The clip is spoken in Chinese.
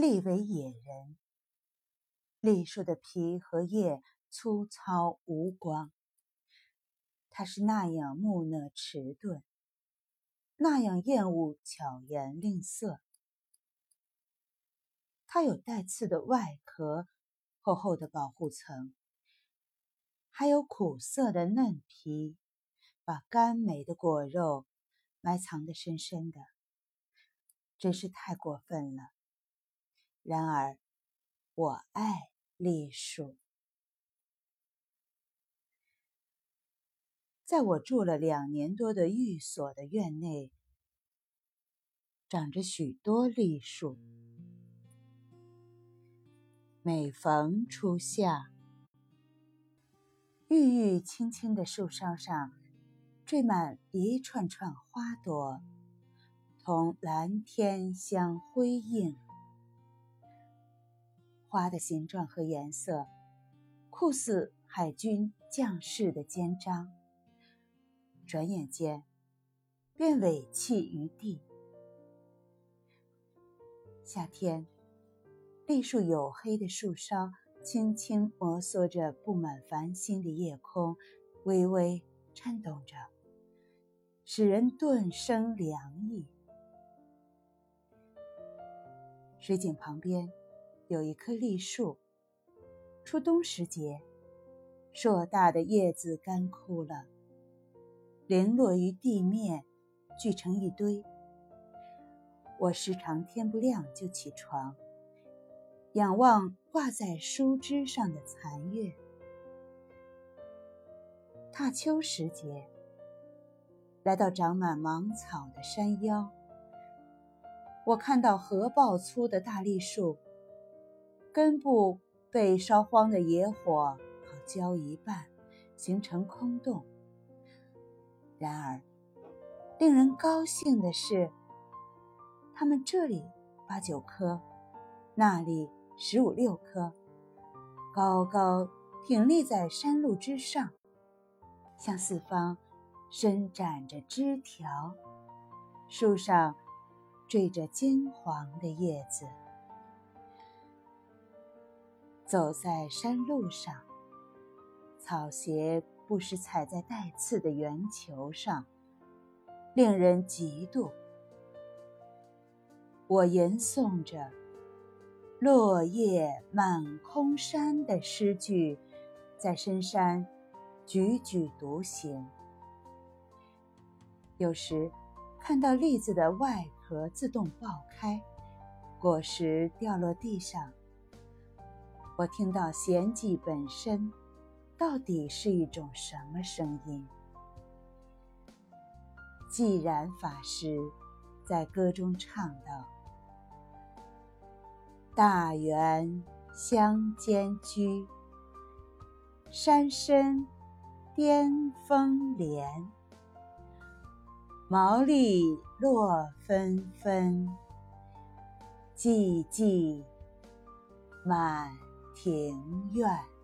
立为野人。栗树的皮和叶粗糙无光，它是那样木讷迟钝，那样厌恶巧言令色。它有带刺的外壳，厚厚的保护层，还有苦涩的嫩皮，把甘美的果肉埋藏的深深的，真是太过分了。然而，我爱栗树。在我住了两年多的寓所的院内，长着许多栗树。每逢初夏，郁郁青青的树梢上缀满一串串花朵，同蓝天相辉映。花的形状和颜色，酷似海军将士的肩章。转眼间，便委弃于地。夏天，栗树黝黑的树梢轻轻摩挲着布满繁星的夜空，微微颤动着，使人顿生凉意。水井旁边。有一棵栗树，初冬时节，硕大的叶子干枯了，零落于地面，聚成一堆。我时常天不亮就起床，仰望挂在树枝上的残月。踏秋时节，来到长满芒草的山腰，我看到河抱粗的大栗树。根部被烧荒的野火烤焦一半，形成空洞。然而，令人高兴的是，它们这里八九棵，那里十五六棵，高高挺立在山路之上，向四方伸展着枝条，树上缀着金黄的叶子。走在山路上，草鞋不时踩在带刺的圆球上，令人嫉妒。我吟诵着“落叶满空山”的诗句，在深山踽踽独行。有时看到栗子的外壳自动爆开，果实掉落地上。我听到弦迹本身，到底是一种什么声音？既然法师在歌中唱道：“大园乡间居，山深巅峰连。毛栗落纷纷，寂寂满。”庭院。